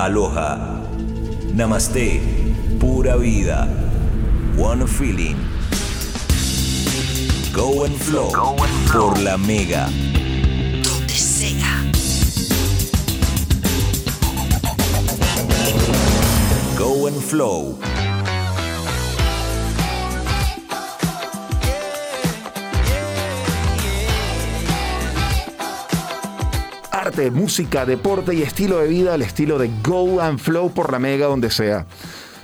Aloha. Namaste. Pura vida. One feeling. Go and flow. Por la mega. Donde sea. Go and flow. Música, deporte y estilo de vida al estilo de Go and Flow por la mega donde sea.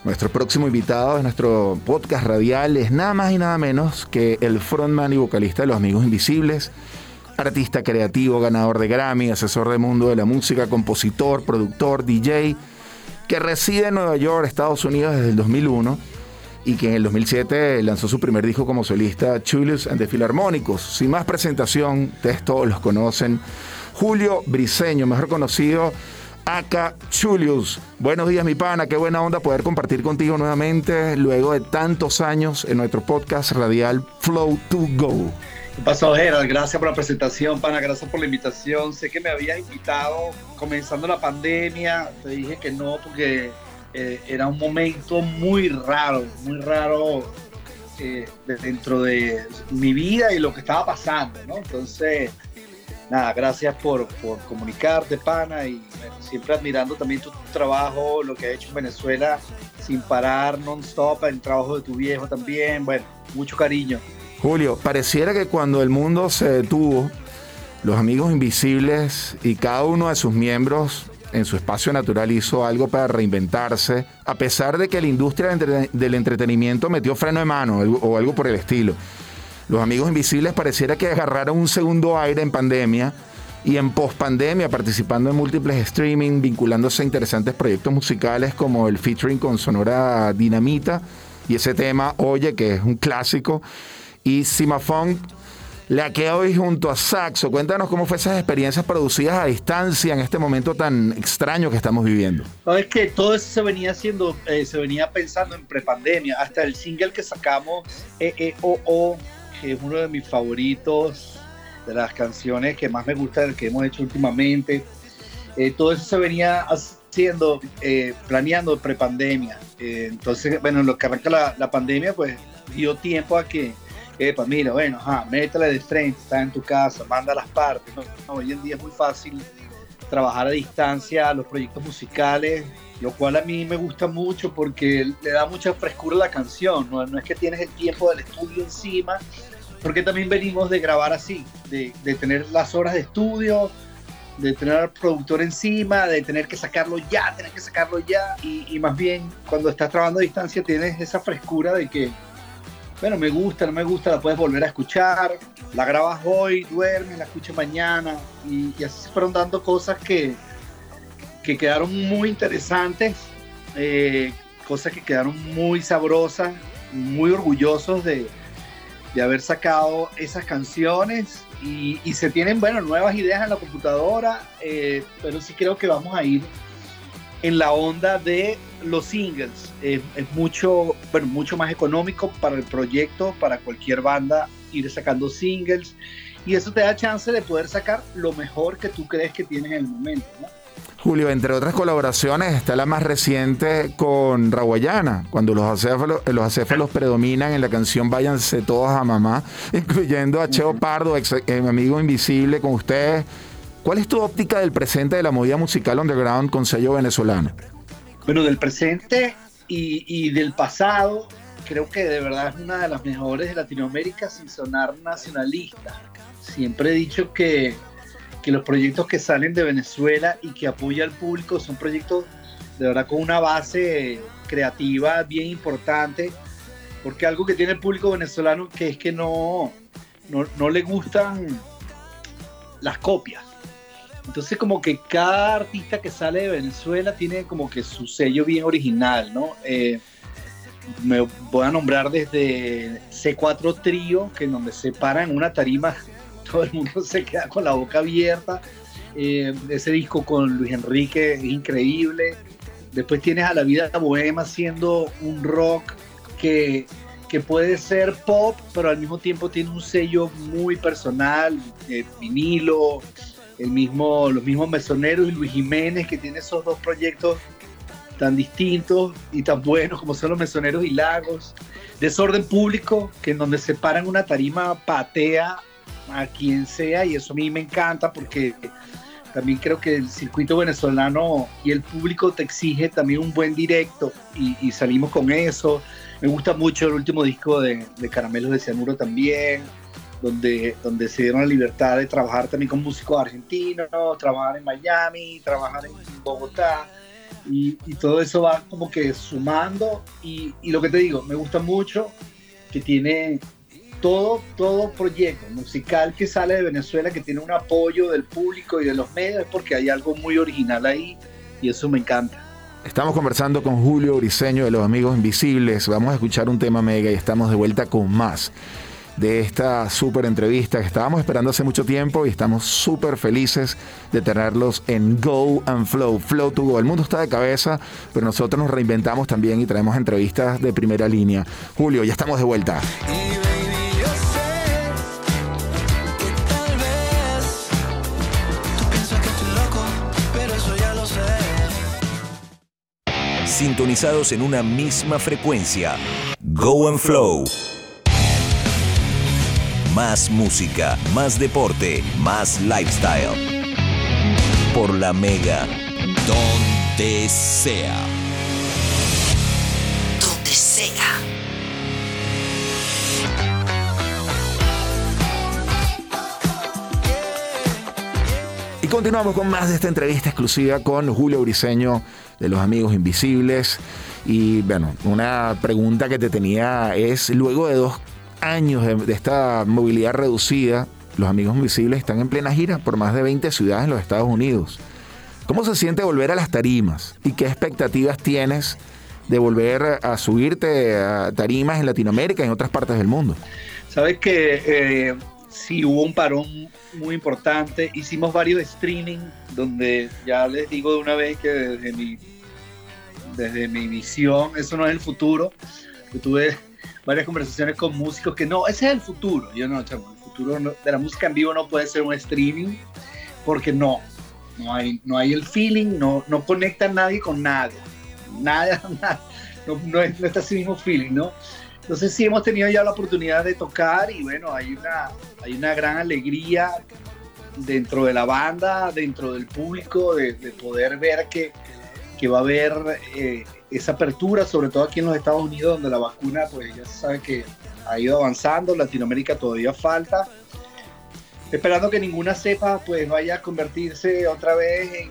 Nuestro próximo invitado de nuestro podcast radial es nada más y nada menos que el frontman y vocalista de Los Amigos Invisibles, artista creativo, ganador de Grammy, asesor del mundo de la música, compositor, productor, DJ, que reside en Nueva York, Estados Unidos desde el 2001 y que en el 2007 lanzó su primer disco como solista, Julius and the Philharmonicos. Sin más presentación, todos los conocen. Julio Briseño, mejor conocido Aka Julius. Buenos días, mi pana. Qué buena onda poder compartir contigo nuevamente luego de tantos años en nuestro podcast radial Flow to Go. ¿Qué pasó, Gerald? Gracias por la presentación, pana. Gracias por la invitación. Sé que me habías invitado comenzando la pandemia. Te dije que no porque eh, era un momento muy raro, muy raro eh, dentro de mi vida y lo que estaba pasando, ¿no? Entonces, nada, gracias por, por comunicarte, pana, y siempre admirando también tu trabajo, lo que ha hecho en Venezuela sin parar, non-stop, el trabajo de tu viejo también, bueno, mucho cariño. Julio, pareciera que cuando el mundo se detuvo, los amigos invisibles y cada uno de sus miembros en su espacio natural hizo algo para reinventarse, a pesar de que la industria del entre- del entretenimiento metió freno de mano o algo por el estilo. Los amigos invisibles pareciera que agarraron un segundo aire en pandemia y en pospandemia participando en múltiples streaming, vinculándose a interesantes proyectos musicales como el featuring con Sonora Dinamita y ese tema Oye, que es un clásico, y Simafunk la que hoy junto a Saxo. Cuéntanos cómo fue esas experiencias producidas a distancia en este momento tan extraño que estamos viviendo. Que todo eso se venía haciendo, eh, se venía pensando en prepandemia, hasta el single que sacamos, EEOO, es uno de mis favoritos, de las canciones que más me gustan, que hemos hecho últimamente. Eh, todo eso se venía haciendo, eh, planeando prepandemia. Eh, entonces, bueno, en lo que arranca la, la pandemia, pues dio tiempo a que, epa, mira, bueno, ajá, métele de frente, está en tu casa, manda las partes. ¿no? No, hoy en día es muy fácil trabajar a distancia los proyectos musicales, lo cual a mí me gusta mucho porque le da mucha frescura a la canción, no, es que tienes el tiempo del estudio encima, porque también venimos de grabar así, de, de tener las horas de estudio, de tener al productor encima, de tener que sacarlo ya, tener que sacarlo ya, y, y más bien cuando estás trabajando a distancia tienes esa frescura de que, bueno, me gusta, no me gusta, la puedes volver a escuchar, la grabas hoy, duermes, la escuchas mañana, y, así se fueron dando cosas que, que quedaron muy interesantes, eh, cosas que quedaron muy sabrosas, muy orgullosos de, de haber sacado esas canciones. Y, y se tienen, bueno, nuevas ideas en la computadora, eh, pero sí creo que vamos a ir en la onda de los singles. Eh, es mucho, bueno, mucho más económico para el proyecto, para cualquier banda ir sacando singles y eso te da chance de poder sacar lo mejor que tú crees que tienes en el momento, ¿no? Julio, entre otras colaboraciones está la más reciente con Raguayana, cuando los acéfalos, los acéfalos predominan en la canción Váyanse todos a mamá, incluyendo a Cheo Pardo, ex eh, amigo invisible con ustedes. ¿Cuál es tu óptica del presente de la movida musical underground con sello venezolano? Bueno, del presente y, del pasado, creo que de verdad es una de las mejores de Latinoamérica sin sonar nacionalista. Siempre he dicho que, que los proyectos que salen de Venezuela y que apoya al público son proyectos de verdad con una base creativa bien importante, porque algo que tiene el público venezolano que es que no, no, no le gustan las copias. Entonces como que cada artista que sale de Venezuela tiene como que su sello bien original, ¿no? Eh, me voy a nombrar desde C4 Trío, que en donde se para en una tarima, todo el mundo se queda con la boca abierta. Eh, ese disco con Luis Enrique es increíble. Después tienes a La Vida Bohema haciendo un rock que, que puede ser pop, pero al mismo tiempo tiene un sello muy personal, eh, vinilo, el mismo, los mismos mesoneros y Luis Jiménez, que tiene esos dos proyectos tan distintos y tan buenos como son los mesoneros y lagos. Desorden público, que en donde se paran una tarima patea a quien sea y eso a mí me encanta porque también creo que el circuito venezolano y el público te exige también un buen directo y, salimos con eso. Me gusta mucho el último disco de, de Caramelos de Cianuro también, donde, donde se dieron la libertad de trabajar también con músicos argentinos, trabajar en Miami, trabajar en Bogotá. Y, todo eso va como que sumando y, y, lo que te digo, me gusta mucho que tiene todo, todo proyecto musical que sale de Venezuela, que tiene un apoyo del público y de los medios, porque hay algo muy original ahí y eso me encanta. Estamos conversando con Julio Briseño de Los Amigos Invisibles. Vamos a escuchar un tema mega y estamos de vuelta con más de esta súper entrevista que estábamos esperando hace mucho tiempo y estamos súper felices de tenerlos en Go and Flow, Flow to Go. El mundo está de cabeza, pero nosotros nos reinventamos también y traemos entrevistas de primera línea. Julio, ya estamos de vuelta. sintonizados en una misma frecuencia. Go and Flow. Más música, más deporte, más lifestyle. Por la Mega. Donde sea. Donde sea. Y continuamos con más de esta entrevista exclusiva con Julio Briseño de los Amigos Invisibles. Y bueno, una pregunta que te tenía es, luego de dos años de, esta movilidad reducida, los Amigos Invisibles están en plena gira por más de 20 ciudades en los Estados Unidos. ¿Cómo se siente volver a las tarimas? ¿Y qué expectativas tienes de volver a subirte a tarimas en Latinoamérica y en otras partes del mundo? Sabes que eh, sí hubo un parón muy importante. Hicimos varios streaming donde ya les digo de una vez que desde mi, desde mi visión, eso no es el futuro. Yo tuve varias conversaciones con músicos que no, ese es el futuro. Yo no, chamo, el futuro de la música en vivo no puede ser un streaming porque no, no hay, no hay el feeling, no, no conecta nadie con nadie. Nada, nada no, no, no está ese mismo feeling, ¿no? Entonces sí hemos tenido ya la oportunidad de tocar y bueno, hay una, hay una gran alegría dentro de la banda, dentro del público, de, poder ver que, que, va a haber eh, esa apertura, sobre todo aquí en los Estados Unidos, donde la vacuna, pues ya se sabe que ha ido avanzando, Latinoamérica todavía falta. Esperando que ninguna cepa pues vaya a convertirse otra vez en,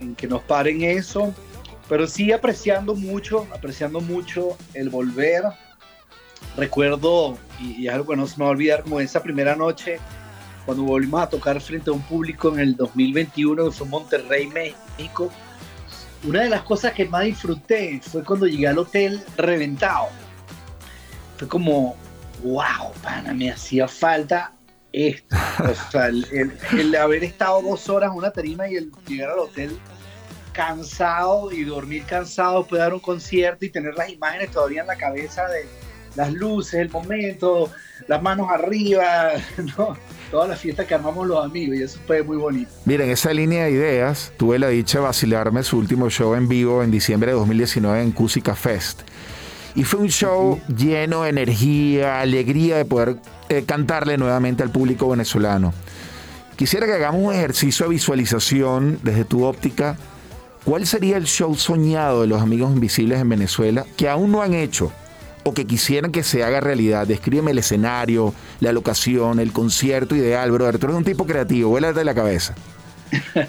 en que nos paren eso pero sí apreciando mucho, apreciando mucho el volver. Recuerdo, y, algo que no se me va a olvidar, como esa primera noche, cuando volvimos a tocar frente a un público en el 2021, que fue Monterrey, México. Una de las cosas que más disfruté fue cuando llegué al hotel reventado. Fue como, wow, pana, me hacía falta esto. O sea, el, haber estado dos horas en una tarima y el llegar al hotel cansado y dormir cansado después dar un concierto y tener las imágenes todavía en la cabeza de las luces, el momento, las manos arriba, ¿no? Toda la fiesta que armamos los amigos y eso fue muy bonito. Miren, esa línea de ideas, tuve la dicha de vacilarme su último show en vivo en diciembre de 2019 en Cusica Fest. Y fue un show lleno de energía, alegría de poder eh, cantarle nuevamente al público venezolano. Quisiera que hagamos un ejercicio de visualización desde tu óptica ¿Cuál sería el show soñado de los amigos invisibles en Venezuela que aún no han hecho o que quisieran que se haga realidad? Descríbeme el escenario, la locación, el concierto ideal, brother. Tú eres un tipo creativo, vuélate de la cabeza.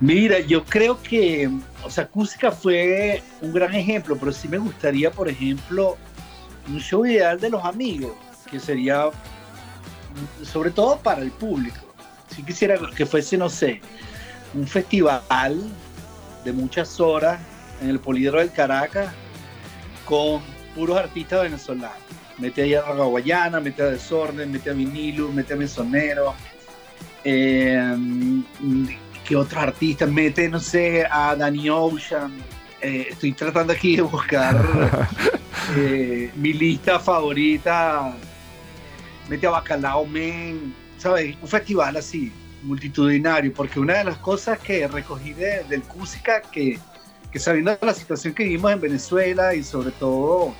Mira, yo creo que, o sea, Acústica fue un gran ejemplo, pero sí me gustaría, por ejemplo, un show ideal de los amigos, que sería, sobre todo para el público. Si quisiera que fuese, no sé, un festival de muchas horas en el Polidro del Caracas con puros artistas venezolanos. Mete a Yarra Guayana, mete a Desorden, mete a Vinilo, mete a Mesonero. Eh, ¿Qué otros artistas? Mete, no sé, a Danny Ocean. Eh, estoy tratando aquí de buscar eh, mi lista favorita. Mete a Bacalao Men, ¿sabes? Un festival así multitudinario, porque una de las cosas que recogí de, del Cúsica, que, que sabiendo la situación que vivimos en Venezuela y sobre todo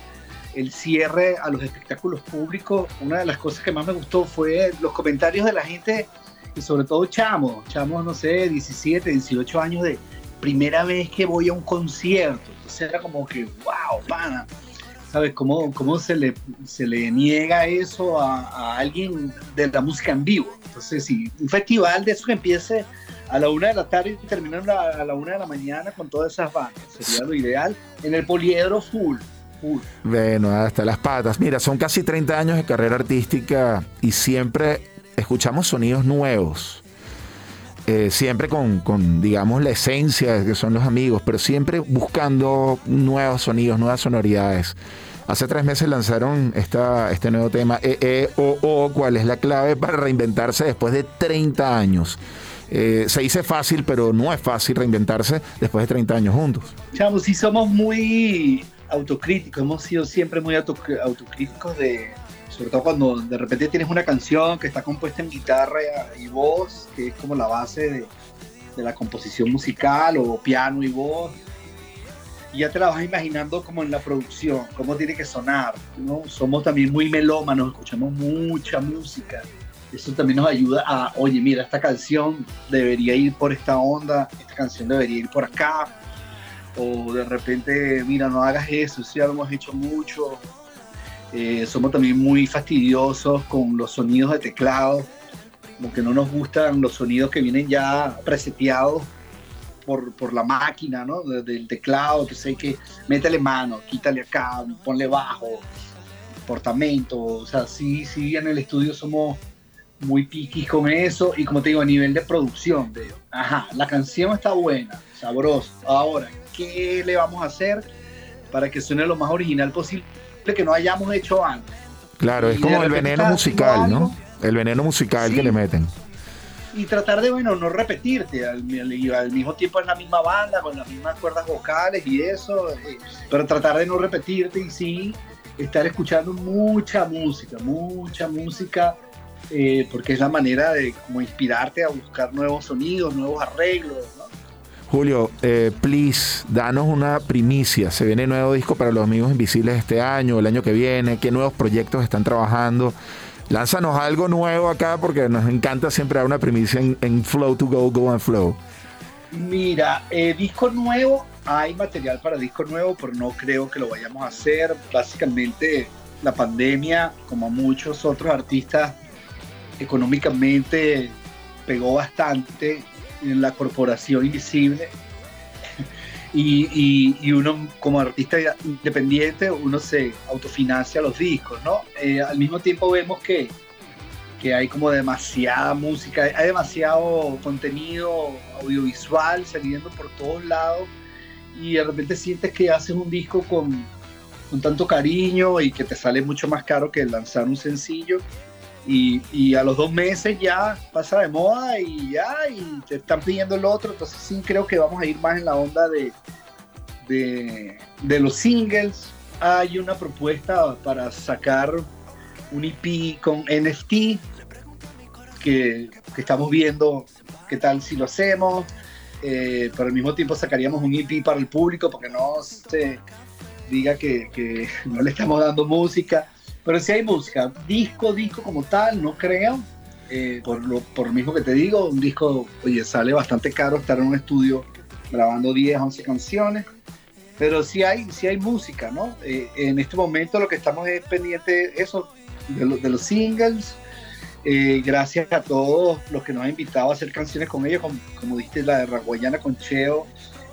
el cierre a los espectáculos públicos, una de las cosas que más me gustó fue los comentarios de la gente y sobre todo chamos, chamos, no sé, 17, 18 años de primera vez que voy a un concierto. Entonces era como que, wow, pana. ¿Sabes cómo, cómo se, le, se le niega eso a, a alguien de la música en vivo? Entonces, si un festival de eso que empiece a la una de la tarde y termina a la una de la mañana con todas esas bandas, sería lo ideal. En el poliedro full, full. Bueno, hasta las patas. Mira, son casi 30 años de carrera artística y siempre escuchamos sonidos nuevos. Eh, siempre con, digamos, la esencia que son los amigos, pero siempre buscando nuevos sonidos, nuevas sonoridades. Hace tres meses lanzaron esta, este nuevo tema, EEOO, ¿cuál es la clave para reinventarse después de 30 años? Eh, se dice fácil, pero no es fácil reinventarse después de 30 años juntos. Chavos, sí somos muy autocríticos, hemos sido siempre muy autocríticos de, sobre todo cuando de repente tienes una canción que está compuesta en guitarra y voz, que es como la base de, de la composición musical, o piano y voz, y ya te la vas imaginando como en la producción, cómo tiene que sonar. ¿no? Somos también muy melómanos, escuchamos mucha música. Eso también nos ayuda a, oye, mira, esta canción debería ir por esta onda, esta canción debería ir por acá. O de repente, mira, no hagas eso, eso ya lo hemos hecho mucho. Eh, somos también muy fastidiosos con los sonidos de teclado, como que no nos gustan los sonidos que vienen ya preseteados por, por la máquina, ¿no? Del teclado, que sé que métele mano, quítale acá, ponle bajo, portamento, o sea, sí, sí, en el estudio somos muy piquis con eso y como te digo, a nivel de producción, de, ajá, la canción está buena, sabrosa, ahora, ¿qué le vamos a hacer para que suene lo más original posible? que no hayamos hecho antes. Claro, es como el veneno musical, ¿no? El veneno musical que le meten. Y tratar de, bueno, no repetirte, al, mismo tiempo en la misma banda, con las mismas cuerdas vocales y eso, eh, pero tratar de no repetirte y sí estar escuchando mucha música, mucha música, eh, porque es la manera de como inspirarte a buscar nuevos sonidos, nuevos arreglos, ¿no? Julio, eh, please, danos una primicia. Se viene nuevo disco para los amigos invisibles este año, el año que viene. ¿Qué nuevos proyectos están trabajando? Lánzanos algo nuevo acá porque nos encanta siempre dar una primicia en, Flow to Go, Go and Flow. Mira, eh, disco nuevo, hay material para disco nuevo, pero no creo que lo vayamos a hacer. Básicamente, la pandemia, como muchos otros artistas, económicamente pegó bastante en la corporación invisible. Y, uno como artista independiente, uno se autofinancia los discos, ¿no? Eh, al mismo tiempo vemos que, que hay como demasiada música, hay demasiado contenido audiovisual saliendo por todos lados y de repente sientes que haces un disco con, con tanto cariño y que te sale mucho más caro que lanzar un sencillo y, a los dos meses ya pasa de moda y ya, te están pidiendo el otro, entonces sí creo que vamos a ir más en la onda de, de, los singles. Hay una propuesta para sacar un EP con NFT que, estamos viendo qué tal si lo hacemos. Eh, pero al mismo tiempo sacaríamos un EP para el público porque no se diga que, que no le estamos dando música. Pero si hay música, disco, disco como tal, no creo. Eh, por, lo, por mismo que te digo, un disco, oye, sale bastante caro estar en un estudio grabando 10, 11 canciones. Pero sí hay, sí hay música, ¿no? Eh, en este momento lo que estamos es pendiente eso, de, los singles. Eh, gracias a todos los que nos han invitado a hacer canciones con ellos, como, como diste la de Raguayana con Cheo,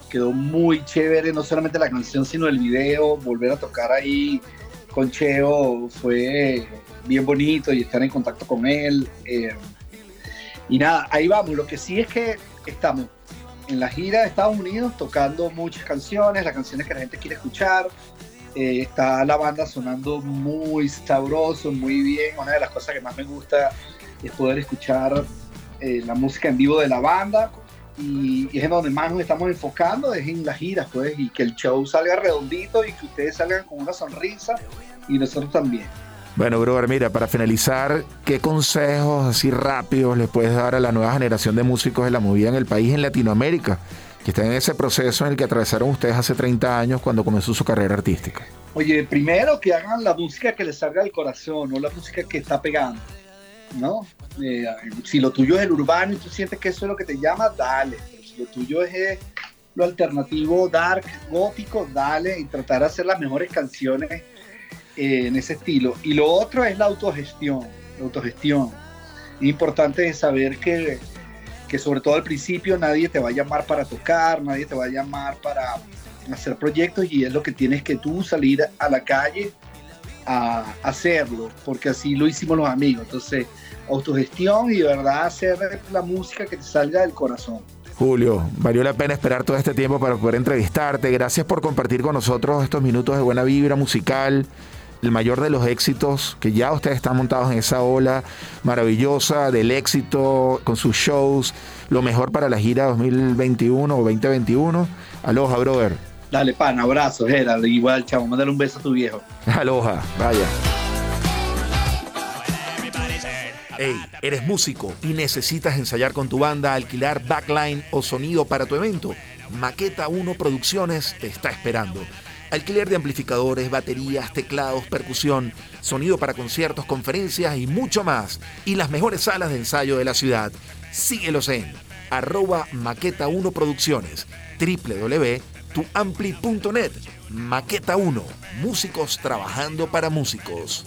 quedó muy chévere, no solamente la canción, sino el video, volver a tocar ahí con Cheo fue bien bonito y estar en contacto con él. Eh, y nada, ahí vamos. Lo que sí es que estamos en la gira de Estados Unidos tocando muchas canciones, las canciones que la gente quiere escuchar. Eh, está la banda sonando muy sabroso, muy bien. Una de las cosas que más me gusta es poder escuchar eh, la música en vivo de la banda. Y, y, es en donde más nos estamos enfocando, es en las giras, pues, y que el show salga redondito y que ustedes salgan con una sonrisa y nosotros también. Bueno, brother, mira, para finalizar, ¿qué consejos así rápidos le puedes dar a la nueva generación de músicos de la movida en el país, en Latinoamérica, que están en ese proceso en el que atravesaron ustedes hace 30 años cuando comenzó su carrera artística? Oye, primero que hagan la música que les salga del corazón, no la música que está pegando, ¿no? Eh, si lo tuyo es el urbano y tú sientes que eso es lo que te llama, dale. Si lo tuyo es eh, lo alternativo, dark, gótico, dale y tratar de hacer las mejores canciones eh, en ese estilo. Y lo otro es la autogestión, la autogestión. Es importante saber que, que sobre todo al principio nadie te va a llamar para tocar, nadie te va a llamar para hacer proyectos y es lo que tienes que tú salir a la calle hacerlo, porque así lo hicimos los amigos. Entonces, autogestión y de verdad hacer la música que te salga del corazón. Julio, valió la pena esperar todo este tiempo para poder entrevistarte. Gracias por compartir con nosotros estos minutos de buena vibra musical el mayor de los éxitos, que ya ustedes están montados en esa ola maravillosa del éxito con sus shows, lo mejor para la gira 2021 o 2021. Aloha, brother. Dale, pan, abrazo, Gerald. Igual, chavo, mándale un beso a tu viejo. Aloha, vaya. Hey, eres músico y necesitas ensayar con tu banda, alquilar backline o sonido para tu evento. Maqueta 1 Producciones te está esperando. Alquiler de amplificadores, baterías, teclados, percusión, sonido para conciertos, conferencias y mucho más. Y las mejores salas de ensayo de la ciudad. Síguelos en arroba maqueta 1 www.tuampli.net. Maqueta 1, músicos trabajando para músicos.